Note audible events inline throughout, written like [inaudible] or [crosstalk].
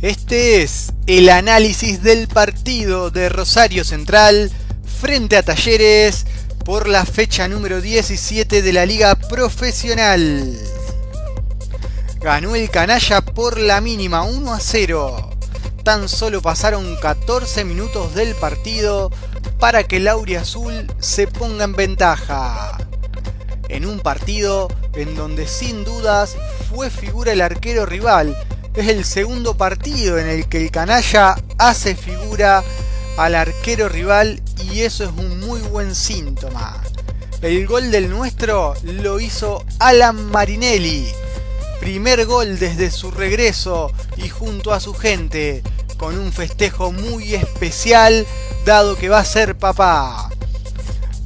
Este es el análisis del partido de Rosario Central frente a Talleres por la fecha número 17 de la Liga Profesional. Ganó el canalla por la mínima 1 a 0. Tan solo pasaron 14 minutos del partido para que Lauria Azul se ponga en ventaja. En un partido en donde sin dudas fue figura el arquero rival, es el segundo partido en el que el canalla hace figura al arquero rival y eso es un muy buen síntoma. El gol del nuestro lo hizo Alan Marinelli. Primer gol desde su regreso y junto a su gente, con un festejo muy especial dado que va a ser papá.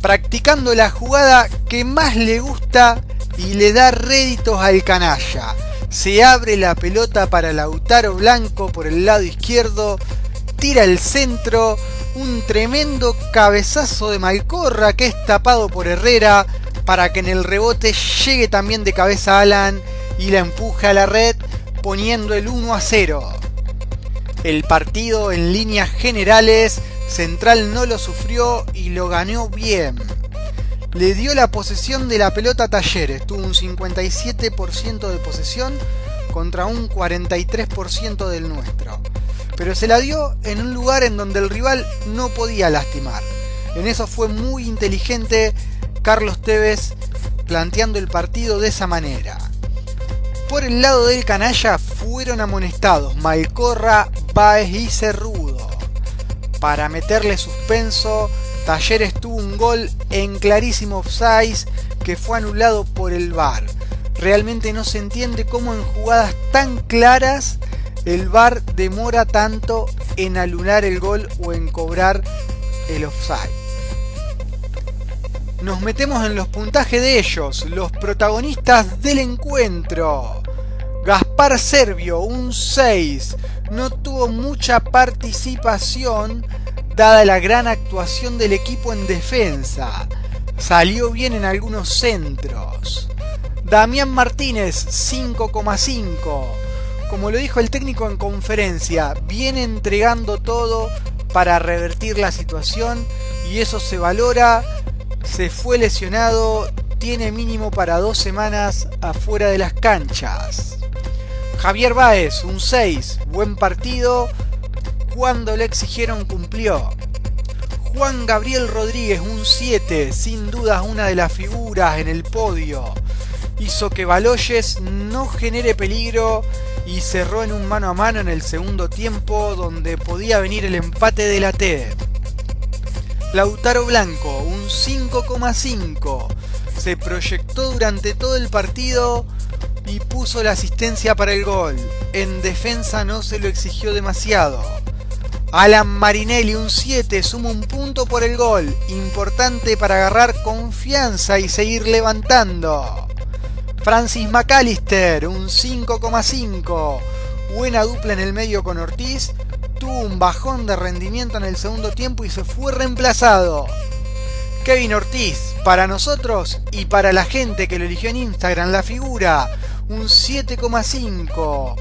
Practicando la jugada que más le gusta y le da réditos al canalla se abre la pelota para Lautaro Blanco por el lado izquierdo. Tira el centro. Un tremendo cabezazo de Malcorra que es tapado por Herrera para que en el rebote llegue también de cabeza Alan y la empuje a la red poniendo el 1 a 0. El partido en líneas generales, Central no lo sufrió y lo ganó bien le dio la posesión de la pelota a Talleres. Tuvo un 57% de posesión contra un 43% del nuestro. Pero se la dio en un lugar en donde el rival no podía lastimar. En eso fue muy inteligente Carlos Tevez planteando el partido de esa manera. Por el lado del canalla fueron amonestados Malcorra, Baez y Cerrudo. Para meterle suspenso Talleres tuvo un gol en clarísimo offside que fue anulado por el VAR. Realmente no se entiende cómo en jugadas tan claras el VAR demora tanto en anular el gol o en cobrar el offside. Nos metemos en los puntajes de ellos, los protagonistas del encuentro. Gaspar Servio, un 6, no tuvo mucha participación, dada la gran actuación del equipo en defensa. Salió bien en algunos centros. Damián Martínez 5,5. Como lo dijo el técnico en conferencia, viene entregando todo para revertir la situación y eso se valora. Se fue lesionado, tiene mínimo para dos semanas afuera de las canchas. Javier Báez, un 6, buen partido, cuando le exigieron cumplió. Juan Gabriel Rodríguez, un 7, sin dudas una de las figuras en el podio. Hizo que Baloyes no genere peligro y cerró en un mano a mano en el segundo tiempo donde podía venir el empate de la T. Lautaro Blanco, un 5,5. Se proyectó durante todo el partido y puso la asistencia para el gol. En defensa no se lo exigió demasiado. Alan Marinelli, un 7, suma un punto por el gol. Importante para agarrar confianza y seguir levantando. Francis McAllister, un 5,5. Buena dupla en el medio con Ortiz. Tuvo un bajón de rendimiento en el segundo tiempo y se fue reemplazado. Kevin Ortiz, para nosotros y para la gente que lo eligió en Instagram, la figura, un 7,5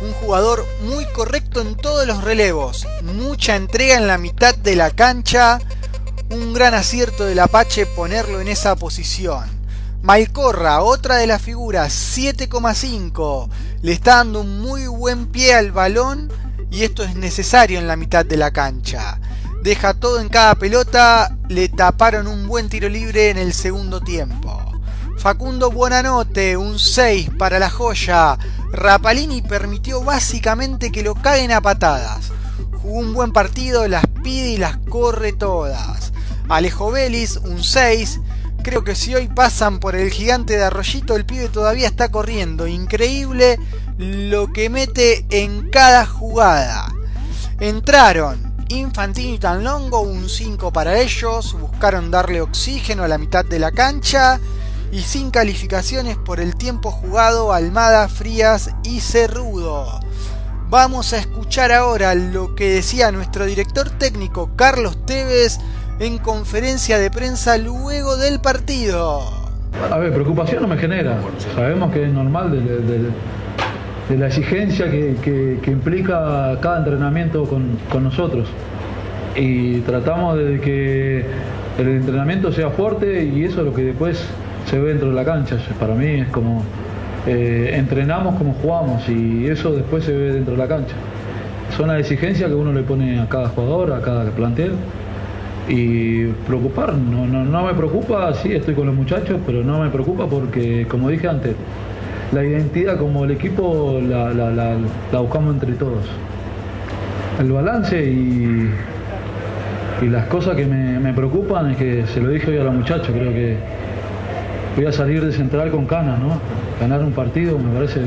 un jugador muy correcto en todos los relevos, mucha entrega en la mitad de la cancha, un gran acierto del Apache ponerlo en esa posición. Malcorra, otra de las figuras, 7,5, le está dando un muy buen pie al balón y esto es necesario en la mitad de la cancha. Deja todo en cada pelota, le taparon un buen tiro libre en el segundo tiempo. Facundo Buenanote, un 6 para la joya. Rapalini permitió básicamente que lo caguen a patadas. Jugó un buen partido, las pide y las corre todas. Alejo Vélez, un 6. Creo que si hoy pasan por el gigante de Arroyito, el pibe todavía está corriendo. Increíble lo que mete en cada jugada. Entraron Infantino y Tanlongo, un 5 para ellos. Buscaron darle oxígeno a la mitad de la cancha y sin calificaciones por el tiempo jugado Almada, Frías y Cerrudo. Vamos a escuchar ahora lo que decía nuestro director técnico Carlos Tevez en conferencia de prensa luego del partido. A ver, preocupación no me genera. Sabemos que es normal la exigencia que, implica cada entrenamiento con, nosotros. Y tratamos de que el entrenamiento sea fuerte y eso es lo que después se ve dentro de la cancha. Para mí es como eh, entrenamos como jugamos y eso después se ve dentro de la cancha. Son las exigencias que uno le pone a cada jugador, a cada plantel. Y preocupar, no, no, me preocupa, sí, estoy con los muchachos, pero no me preocupa porque, como dije antes, la identidad como el equipo la, buscamos entre todos. El balance y, y las cosas que me, preocupan es que se lo dije hoy a los muchachos, creo que voy a salir de central con canas, ¿no? Ganar un partido me parece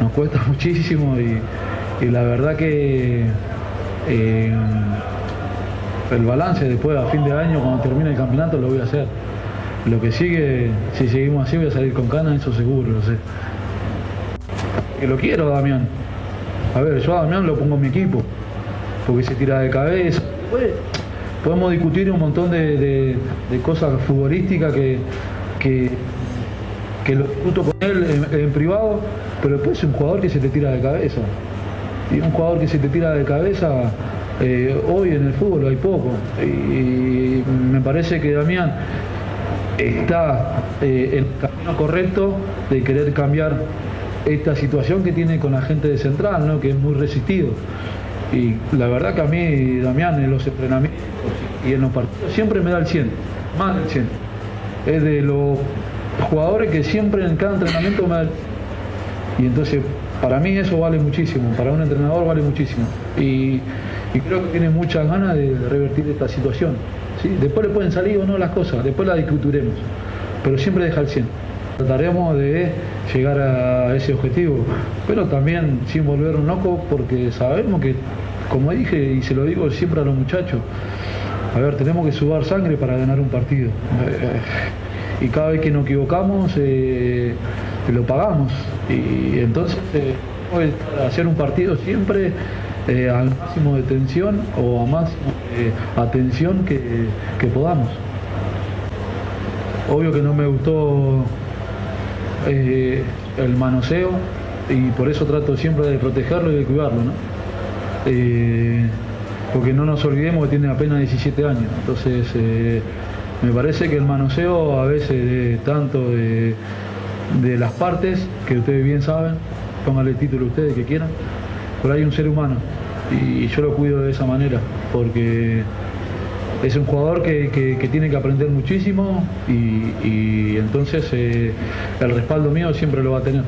nos cuesta [laughs] muchísimo y, la verdad que eh, el balance después a fin de año, cuando termine el campeonato, lo voy a hacer. Lo que sigue, si seguimos así, voy a salir con canas, eso seguro, no sé. Que lo quiero, Damián. A ver, yo a Damián lo pongo en mi equipo, porque se tira de cabeza. podemos discutir un montón de, cosas futbolísticas que, que, lo discuto con él en, privado, pero después es un jugador que se te tira de cabeza. Y un jugador que se te tira de cabeza eh, hoy en el fútbol hay poco. Y, me parece que Damián está eh, en el camino correcto de querer cambiar esta situación que tiene con la gente de Central, ¿no? que es muy resistido. Y la verdad que a mí, Damián, en los entrenamientos y en los partidos siempre me da el 100, más del 100. Es de los jugadores que siempre en cada entrenamiento me. Y entonces, para mí eso vale muchísimo, para un entrenador vale muchísimo. Y creo que tiene muchas ganas de revertir esta situación. Después le pueden salir o no las cosas, después las discutiremos, pero siempre deja el 100. Trataremos de llegar a ese objetivo, pero también sin volver un loco porque sabemos que, como dije y se lo digo siempre a los muchachos, a ver, tenemos que sudar sangre para ganar un partido. y cada vez que nos equivocamos, eh, lo pagamos. Y entonces, eh, hacer un partido siempre eh, al máximo de tensión o a máximo de atención que, podamos. Obvio que no me gustó eh, el manoseo y por eso trato siempre de protegerlo y de cuidarlo, ¿no? Eh, porque no nos olvidemos que tiene apenas 17 años, entonces me parece que el manoseo a veces de tanto de, las partes, que ustedes bien saben, pónganle el título ustedes que quieran, pero hay un ser humano y yo lo cuido de esa manera porque es un jugador que, tiene que aprender muchísimo y, entonces eh, el respaldo mío siempre lo va a tener.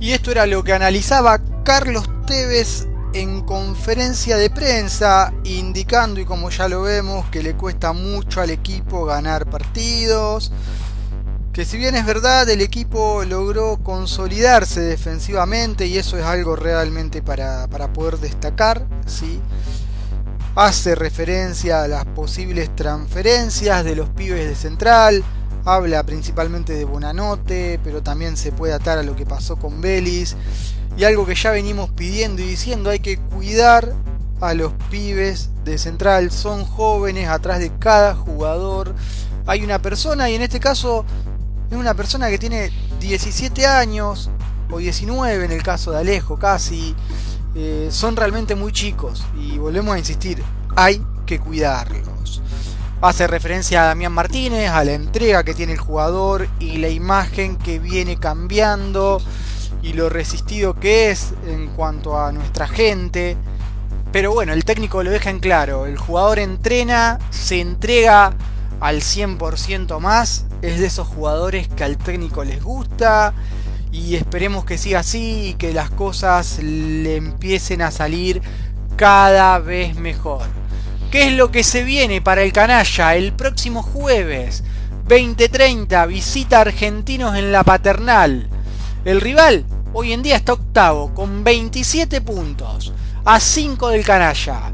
Y esto era lo que analizaba Carlos Tevez en conferencia de prensa, indicando, y como ya lo vemos, que le cuesta mucho al equipo ganar partidos, que si bien es verdad el equipo logró consolidarse defensivamente y eso es algo realmente para, poder destacar, ¿sí? hace referencia a las posibles transferencias de los pibes de central, habla principalmente de Bonanote, pero también se puede atar a lo que pasó con Belis y algo que ya venimos pidiendo y diciendo, hay que cuidar a los pibes de central, son jóvenes atrás de cada jugador. Hay una persona y en este caso es una persona que tiene 17 años o 19 en el caso de Alejo casi. Eh, son realmente muy chicos y volvemos a insistir, hay que cuidarlos. Hace referencia a Damián Martínez, a la entrega que tiene el jugador y la imagen que viene cambiando y lo resistido que es en cuanto a nuestra gente. Pero bueno, el técnico lo deja en claro, el jugador entrena, se entrega al 100% más. Es de esos jugadores que al técnico les gusta. Y esperemos que siga así y que las cosas le empiecen a salir cada vez mejor. ¿Qué es lo que se viene para el canalla el próximo jueves? 2030, visita Argentinos en la Paternal. El rival hoy en día está octavo con 27 puntos, a 5 del canalla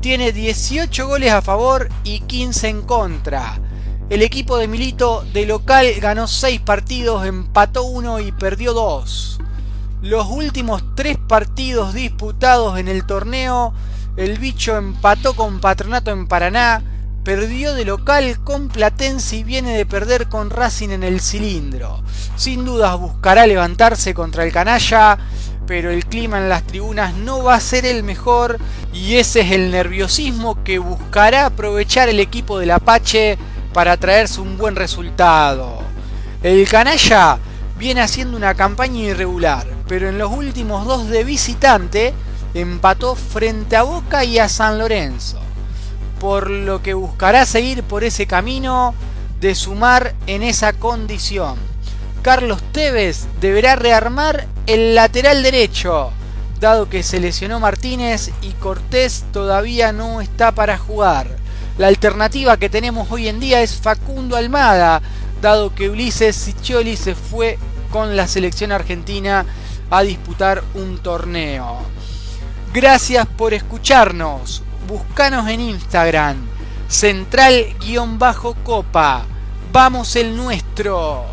tiene 18 goles a favor y 15 en contra. El equipo de Milito de local ganó 6 partidos, empató 1 y perdió 2. Los últimos 3 partidos disputados en el torneo, el bicho empató con Patronato en Paraná, perdió de local con Platense y viene de perder con Racing en el cilindro. Sin dudas buscará levantarse contra el canalla, pero el clima en las tribunas no va a ser el mejor y ese es el nerviosismo que buscará aprovechar el equipo del Apache para traerse un buen resultado. El canalla viene haciendo una campaña irregular, pero en los últimos dos de visitante empató frente a Boca y a San Lorenzo, por lo que buscará seguir por ese camino de sumar en esa condición. Carlos Tevez deberá rearmar el lateral derecho, dado que se lesionó Martínez y Cortés todavía no está para jugar. La alternativa que tenemos hoy en día es Facundo Almada, dado que Ulises Siccioli se fue con la selección argentina a disputar un torneo. Gracias por escucharnos. Búscanos en Instagram, central-copa. Vamos el nuestro.